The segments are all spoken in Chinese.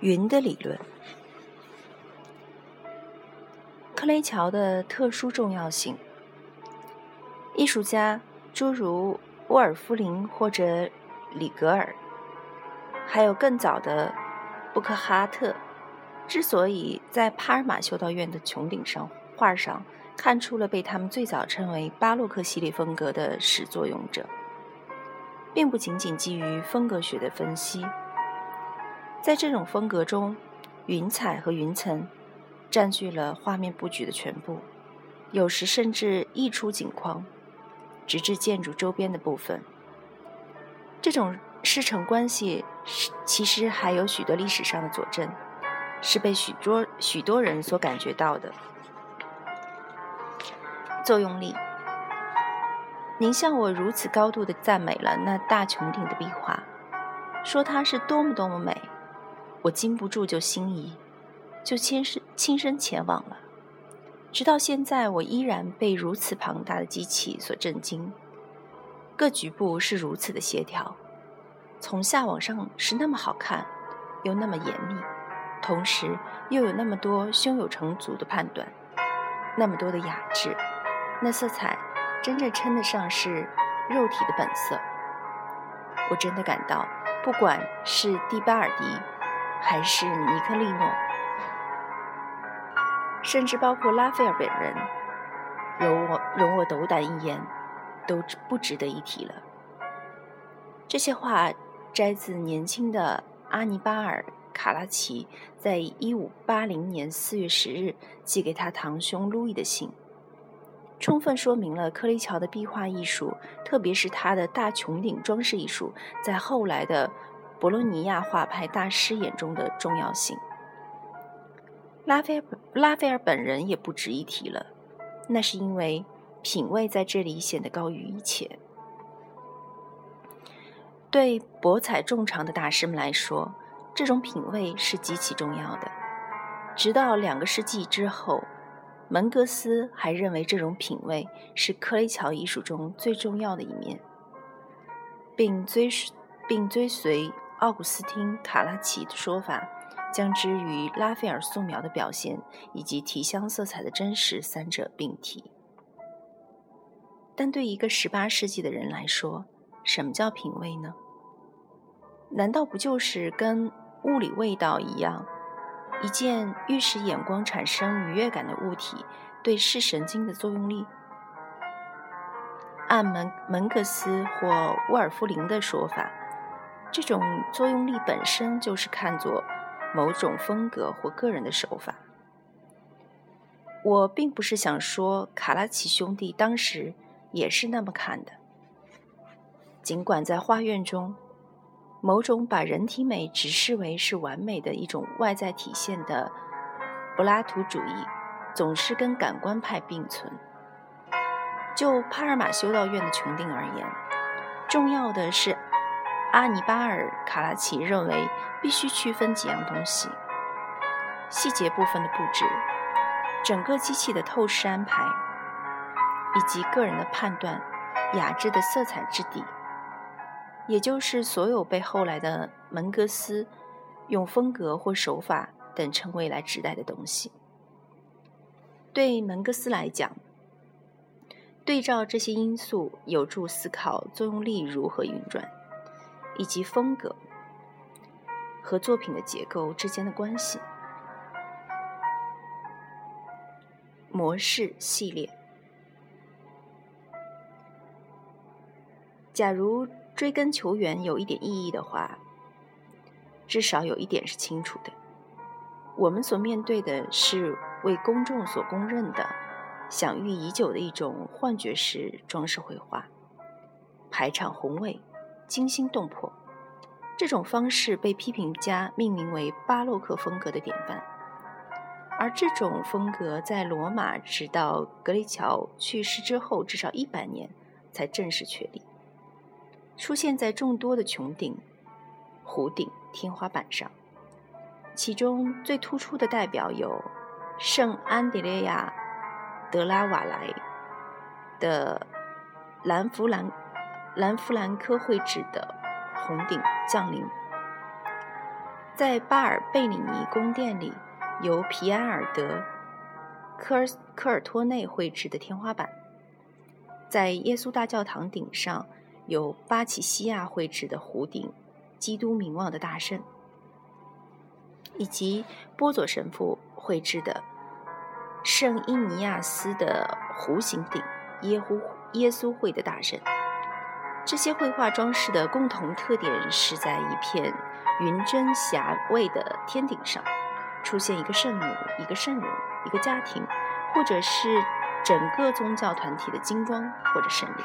云的理论，克雷乔的特殊重要性。艺术家诸如沃尔夫林或者里格尔，还有更早的布克哈特，之所以在帕尔马修道院的穹顶上画上看出了被他们最早称为巴洛克系列风格的始作俑者，并不仅仅基于风格学的分析。在这种风格中，云彩和云层占据了画面布局的全部，有时甚至溢出景框，直至建筑周边的部分。这种师承关系其实还有许多历史上的佐证，是被许多许多人所感觉到的。作用力，您向我如此高度的赞美了那大穹顶的壁画，说它是多么多么美。我禁不住就心仪，就亲身亲身前往了。直到现在，我依然被如此庞大的机器所震惊。各局部是如此的协调，从下往上是那么好看，又那么严密，同时又有那么多胸有成竹的判断，那么多的雅致。那色彩真正称得上是肉体的本色。我真的感到，不管是蒂巴尔迪。还是尼克利诺，甚至包括拉斐尔本人，容我容我斗胆一言，都不值得一提了。这些话摘自年轻的阿尼巴尔·卡拉奇在一五八零年四月十日寄给他堂兄路易的信，充分说明了克雷乔的壁画艺术，特别是他的大穹顶装饰艺术，在后来的。博洛尼亚画派大师眼中的重要性，拉斐尔拉斐尔本人也不值一提了。那是因为品味在这里显得高于一切。对博采众长的大师们来说，这种品味是极其重要的。直到两个世纪之后，门格斯还认为这种品味是克雷乔艺术中最重要的一面，并追并追随。奥古斯汀·卡拉奇的说法，将之与拉斐尔素描的表现以及提香色彩的真实三者并提。但对一个十八世纪的人来说，什么叫品味呢？难道不就是跟物理味道一样，一件欲使眼光产生愉悦感的物体对视神经的作用力？按门门格斯或沃尔夫林的说法。这种作用力本身就是看作某种风格或个人的手法。我并不是想说卡拉奇兄弟当时也是那么看的。尽管在画院中，某种把人体美只视为是完美的一种外在体现的柏拉图主义，总是跟感官派并存。就帕尔马修道院的穹顶而言，重要的是。阿尼巴尔·卡拉奇认为，必须区分几样东西：细节部分的布置、整个机器的透视安排，以及个人的判断、雅致的色彩质地，也就是所有被后来的门格斯用风格或手法等称谓来指代的东西。对门格斯来讲，对照这些因素，有助思考作用力如何运转。以及风格和作品的结构之间的关系。模式系列，假如追根求源有一点意义的话，至少有一点是清楚的：我们所面对的是为公众所公认的、享誉已久的一种幻觉式装饰绘画，排场宏伟。惊心动魄，这种方式被批评家命名为巴洛克风格的典范，而这种风格在罗马直到格雷乔去世之后至少一百年才正式确立，出现在众多的穹顶、弧顶、天花板上，其中最突出的代表有圣安德烈亚德拉瓦莱的兰弗兰。兰弗兰科绘制的红顶降临，在巴尔贝里尼宫殿里，由皮埃尔德科尔科尔托内绘制的天花板；在耶稣大教堂顶上，有巴奇西亚绘制的弧顶基督名望的大圣，以及波佐神父绘制的圣伊尼亚斯的弧形顶耶稣耶稣会的大圣。这些绘画装饰的共同特点是在一片云真霞蔚的天顶上，出现一个圣母、一个圣人、一个家庭，或者是整个宗教团体的金装或者胜利。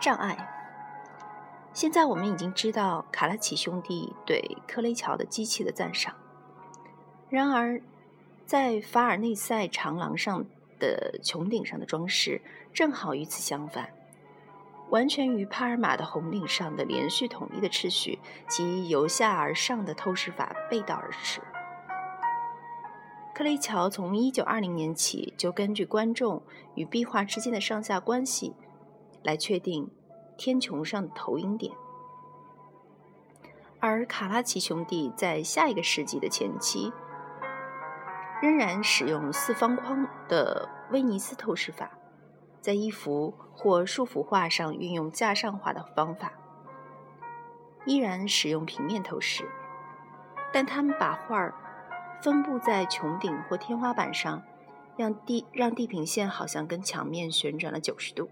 障碍。现在我们已经知道卡拉奇兄弟对科雷乔的机器的赞赏，然而在法尔内塞长廊上。的穹顶上的装饰正好与此相反，完全与帕尔马的红顶上的连续统一的秩序及由下而上的透视法背道而驰。克雷乔从1920年起就根据观众与壁画之间的上下关系来确定天穹上的投影点，而卡拉奇兄弟在下一个世纪的前期。仍然使用四方框的威尼斯透视法，在一幅或数幅画上运用架上画的方法，依然使用平面透视，但他们把画儿分布在穹顶或天花板上，让地让地平线好像跟墙面旋转了九十度。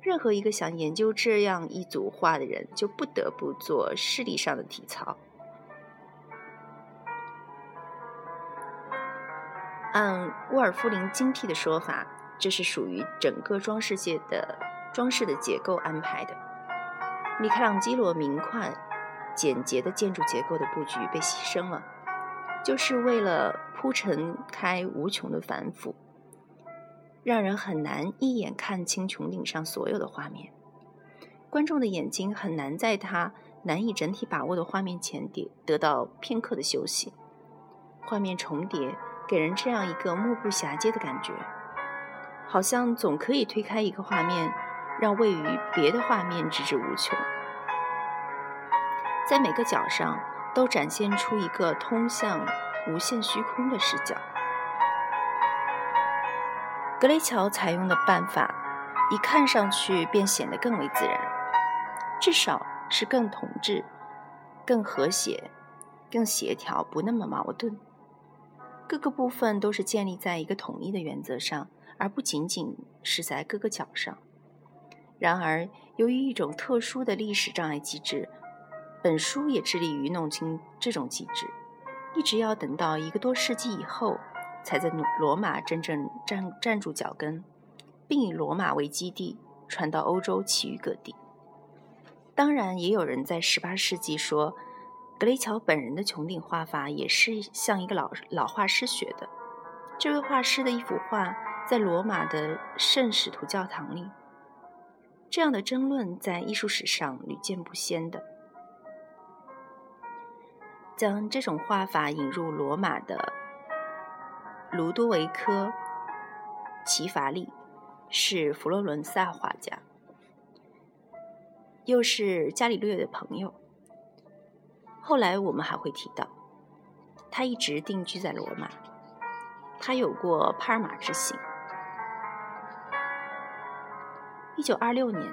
任何一个想研究这样一组画的人，就不得不做视力上的体操。按沃尔夫林精辟的说法，这是属于整个装饰界的装饰的结构安排的。米开朗基罗明快、简洁的建筑结构的布局被牺牲了，就是为了铺陈开无穷的繁复，让人很难一眼看清穹顶上所有的画面。观众的眼睛很难在他难以整体把握的画面前得得到片刻的休息。画面重叠。给人这样一个目不暇接的感觉，好像总可以推开一个画面，让位于别的画面直至无穷。在每个角上都展现出一个通向无限虚空的视角。格雷乔采用的办法，一看上去便显得更为自然，至少是更同质、更和谐、更协调，不那么矛盾。各个部分都是建立在一个统一的原则上，而不仅仅是在各个角上。然而，由于一种特殊的历史障碍机制，本书也致力于弄清这种机制，一直要等到一个多世纪以后，才在罗马真正站站住脚跟，并以罗马为基地传到欧洲其余各地。当然，也有人在18世纪说。格雷乔本人的穹顶画法也是向一个老老画师学的。这位画师的一幅画在罗马的圣使徒教堂里。这样的争论在艺术史上屡见不鲜的。将这种画法引入罗马的卢多维科·齐法利是佛罗伦萨画家，又是伽利略的朋友。后来我们还会提到，他一直定居在罗马。他有过帕尔马之行。一九二六年，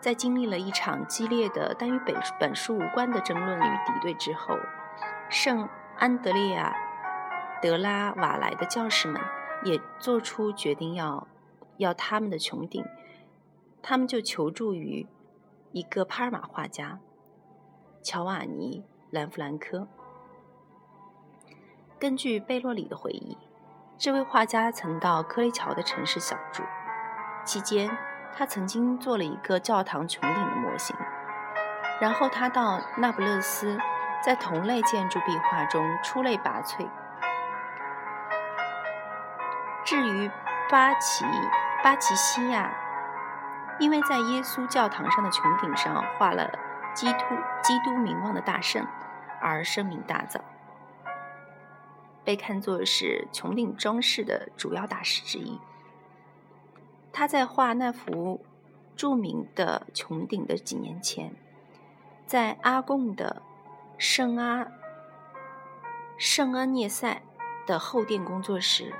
在经历了一场激烈的但与本本书无关的争论与敌对之后，圣安德烈亚德拉瓦莱的教士们也做出决定，要要他们的穹顶。他们就求助于一个帕尔马画家。乔瓦尼·兰弗兰科。根据贝洛里的回忆，这位画家曾到科雷乔的城市小住，期间他曾经做了一个教堂穹顶的模型。然后他到那不勒斯，在同类建筑壁画中出类拔萃。至于巴奇巴奇西亚，因为在耶稣教堂上的穹顶上画了。基督基督名望的大圣，而声名大噪，被看作是穹顶装饰的主要大师之一。他在画那幅著名的穹顶的几年前，在阿贡的圣阿圣阿涅塞的后殿工作时，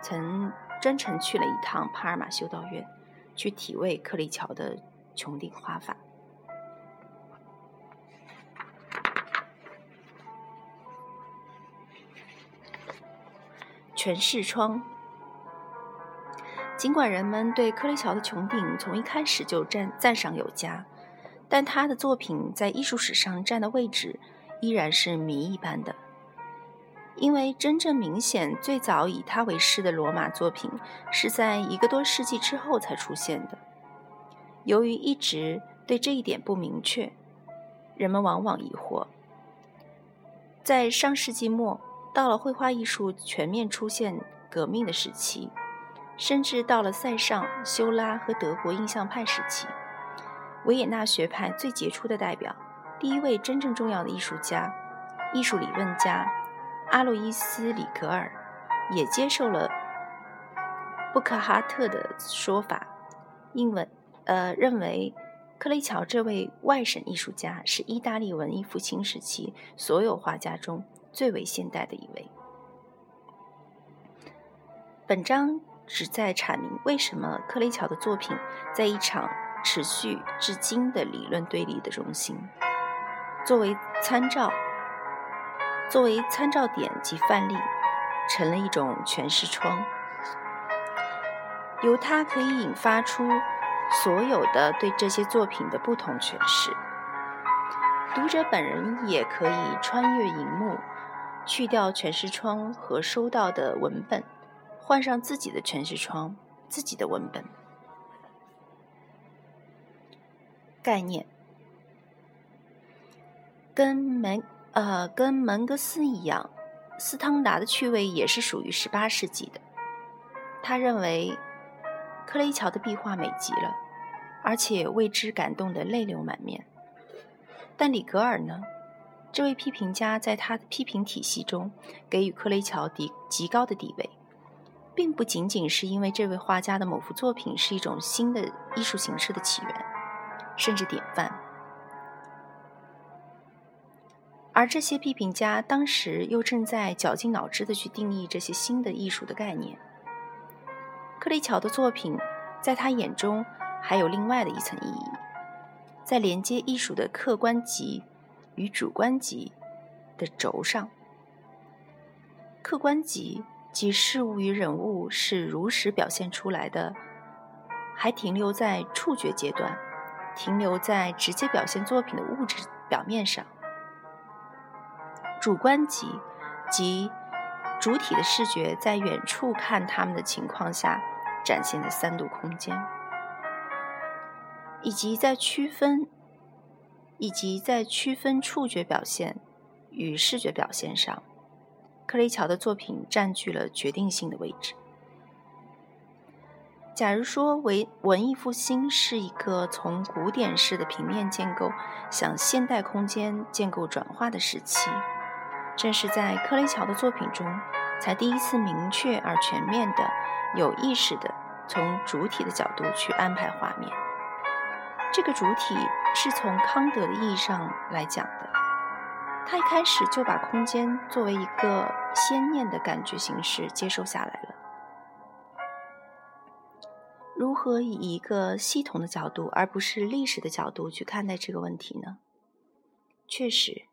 曾专程去了一趟帕尔马修道院，去体味克利乔的穹顶画法。全视窗。尽管人们对克雷乔的穹顶从一开始就赞赞赏有加，但他的作品在艺术史上占的位置依然是谜一般的。因为真正明显、最早以他为师的罗马作品是在一个多世纪之后才出现的。由于一直对这一点不明确，人们往往疑惑。在上世纪末，到了绘画艺术全面出现革命的时期。甚至到了塞尚、修拉和德国印象派时期，维也纳学派最杰出的代表、第一位真正重要的艺术家、艺术理论家阿洛伊斯·里格尔，也接受了布克哈特的说法，英文呃认为克雷乔这位外省艺术家是意大利文艺复兴时期所有画家中最为现代的一位。本章。旨在阐明为什么克雷乔的作品在一场持续至今的理论对立的中心。作为参照，作为参照点及范例，成了一种诠释窗，由它可以引发出所有的对这些作品的不同诠释。读者本人也可以穿越荧幕，去掉诠释窗和收到的文本。换上自己的诠释窗，自己的文本。概念跟门呃跟门格斯一样，斯汤达的趣味也是属于十八世纪的。他认为克雷乔的壁画美极了，而且为之感动得泪流满面。但里格尔呢？这位批评家在他的批评体系中给予克雷乔极极高的地位。并不仅仅是因为这位画家的某幅作品是一种新的艺术形式的起源，甚至典范，而这些批评家当时又正在绞尽脑汁地去定义这些新的艺术的概念。克雷乔的作品在他眼中还有另外的一层意义，在连接艺术的客观极与主观级的轴上，客观级。即事物与人物是如实表现出来的，还停留在触觉阶段，停留在直接表现作品的物质表面上。主观级，即主体的视觉在远处看他们的情况下展现的三度空间，以及在区分，以及在区分触觉表现与视觉表现上。克雷乔的作品占据了决定性的位置。假如说为文艺复兴是一个从古典式的平面建构向现代空间建构转化的时期，正是在克雷乔的作品中，才第一次明确而全面的、有意识的从主体的角度去安排画面。这个主体是从康德的意义上来讲的。他一开始就把空间作为一个先念的感觉形式接受下来了。如何以一个系统的角度，而不是历史的角度去看待这个问题呢？确实，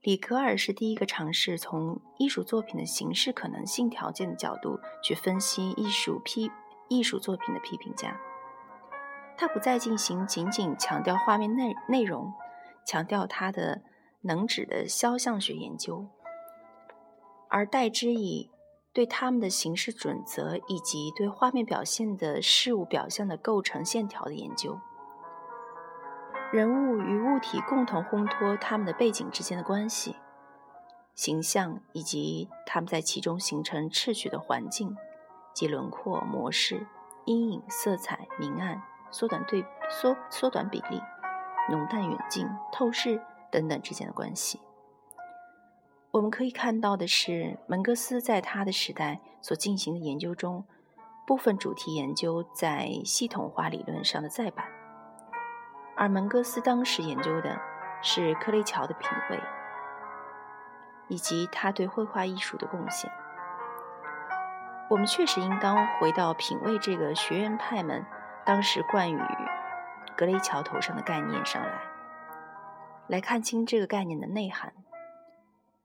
里格尔是第一个尝试从艺术作品的形式可能性条件的角度去分析艺术批艺术作品的批评家。他不再进行仅仅强调画面内内容，强调他的。能指的肖像学研究，而代之以对他们的形式准则以及对画面表现的事物表象的构成线条的研究，人物与物体共同烘托他们的背景之间的关系，形象以及他们在其中形成秩序的环境及轮廓模式、阴影、色彩、明暗、缩短对缩缩短比例、浓淡远近、透视。等等之间的关系，我们可以看到的是，门格斯在他的时代所进行的研究中，部分主题研究在系统化理论上的再版，而门格斯当时研究的是克雷乔的品味，以及他对绘画艺术的贡献。我们确实应当回到品味这个学院派们当时冠于格雷乔头上的概念上来，来看清这个概念的内涵，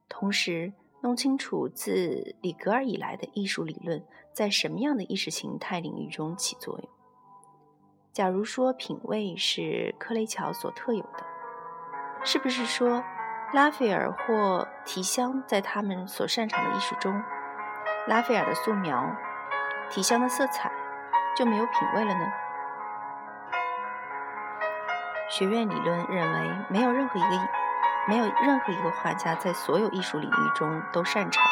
同时弄清楚自里格尔以来的艺术理论在什么样的意识形态领域中起作用。假如说品味是克雷乔所特有的，是不是说拉斐尔或提香在他们所擅长的艺术中，拉斐尔的素描、提香的色彩就没有品味了呢？学院理论认为，没有任何一个没有任何一个画家在所有艺术领域中都擅长，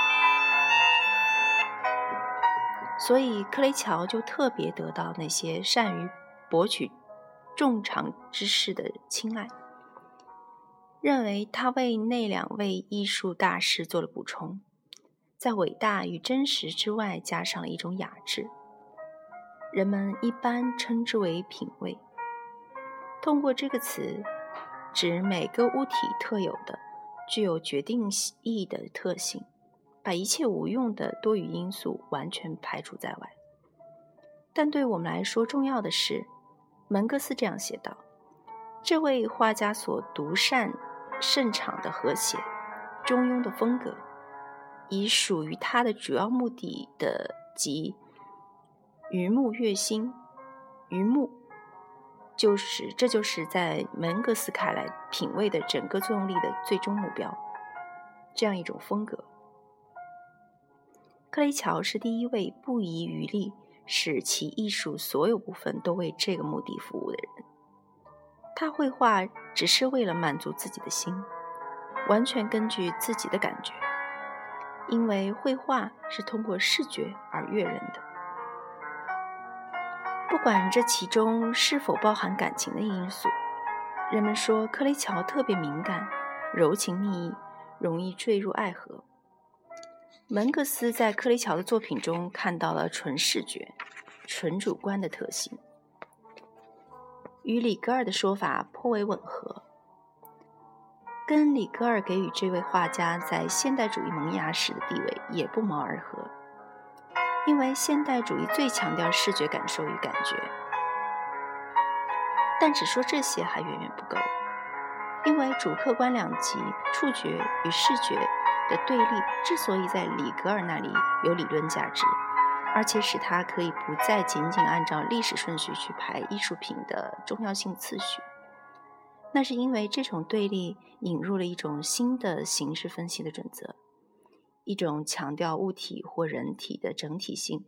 所以克雷乔就特别得到那些善于。博取众长之士的青睐，认为他为那两位艺术大师做了补充，在伟大与真实之外加上了一种雅致。人们一般称之为品味。通过这个词，指每个物体特有的、具有决定意义的特性，把一切无用的多余因素完全排除在外。但对我们来说，重要的是。门格斯这样写道：“这位画家所独善擅长的和谐、中庸的风格，以属于他的主要目的的即鱼目月星。鱼目就是这就是在门格斯看来品味的整个作用力的最终目标。这样一种风格，克雷乔是第一位不遗余力。”使其艺术所有部分都为这个目的服务的人，他绘画只是为了满足自己的心，完全根据自己的感觉，因为绘画是通过视觉而悦人的。不管这其中是否包含感情的因素，人们说克雷乔特别敏感、柔情蜜意，容易坠入爱河。门格斯在克雷乔的作品中看到了纯视觉、纯主观的特性，与里格尔的说法颇为吻合，跟里格尔给予这位画家在现代主义萌芽时的地位也不谋而合。因为现代主义最强调视觉感受与感觉，但只说这些还远远不够，因为主客观两极，触觉与视觉。的对立之所以在里格尔那里有理论价值，而且使他可以不再仅仅按照历史顺序去排艺术品的重要性次序，那是因为这种对立引入了一种新的形式分析的准则，一种强调物体或人体的整体性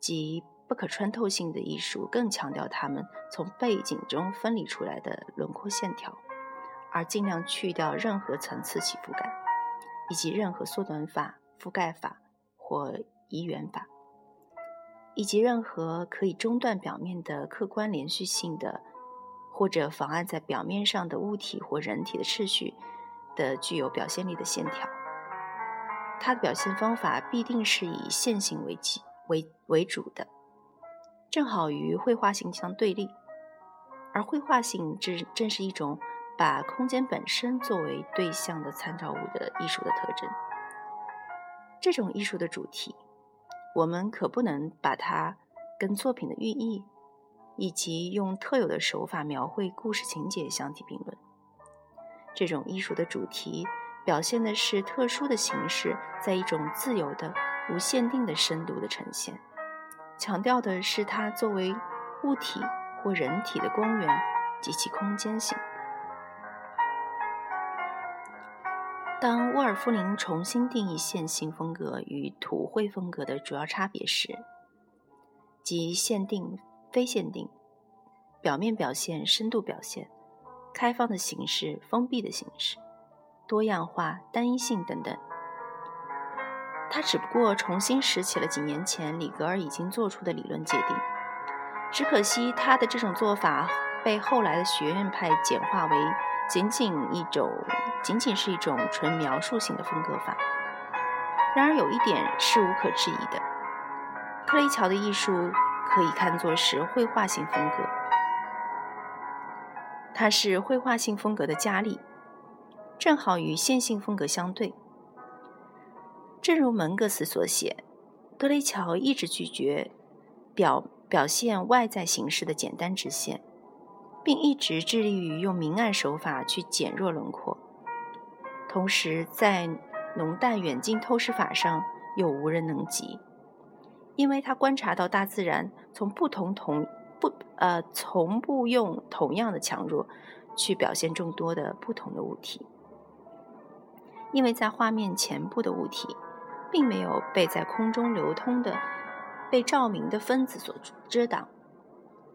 及不可穿透性的艺术，更强调它们从背景中分离出来的轮廓线条，而尽量去掉任何层次起伏感。以及任何缩短法、覆盖法或移圆法，以及任何可以中断表面的客观连续性的，或者妨碍在表面上的物体或人体的秩序的具有表现力的线条。它的表现方法必定是以线性为基为为主的，正好与绘画性相对立。而绘画性正正是一种。把空间本身作为对象的参照物的艺术的特征，这种艺术的主题，我们可不能把它跟作品的寓意以及用特有的手法描绘故事情节相提并论。这种艺术的主题表现的是特殊的形式，在一种自由的、无限定的深度的呈现，强调的是它作为物体或人体的光源及其空间性。当沃尔夫林重新定义线性风格与图绘风格的主要差别时，即限定、非限定、表面表现、深度表现、开放的形式、封闭的形式、多样化、单一性等等，他只不过重新拾起了几年前里格尔已经做出的理论界定。只可惜他的这种做法被后来的学院派简化为。仅仅一种，仅仅是一种纯描述性的风格法。然而有一点是无可置疑的：克雷乔的艺术可以看作是绘画性风格。它是绘画性风格的佳丽，正好与线性风格相对。正如门格斯所写，德雷乔一直拒绝表表现外在形式的简单直线，并一直致力于用明暗手法去减弱轮廓，同时在浓淡远近透视法上又无人能及，因为他观察到大自然从不同同。不，呃，从不用同样的强弱去表现众多的不同的物体，因为在画面前部的物体，并没有被在空中流通的、被照明的分子所遮挡，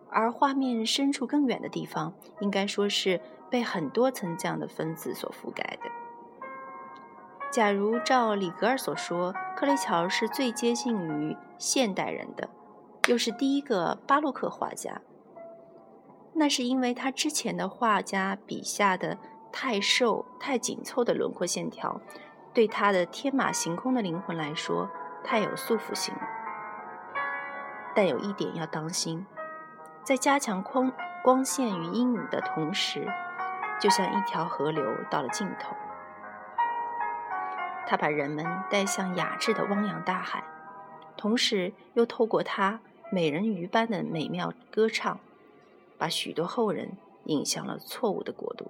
而画面深处更远的地方，应该说是被很多层这样的分子所覆盖的。假如照里格尔所说，克雷乔是最接近于现代人的。又是第一个巴洛克画家，那是因为他之前的画家笔下的太瘦、太紧凑的轮廓线条，对他的天马行空的灵魂来说太有束缚性了。但有一点要当心，在加强光光线与阴影的同时，就像一条河流到了尽头，他把人们带向雅致的汪洋大海，同时又透过他。美人鱼般的美妙歌唱，把许多后人引向了错误的国度。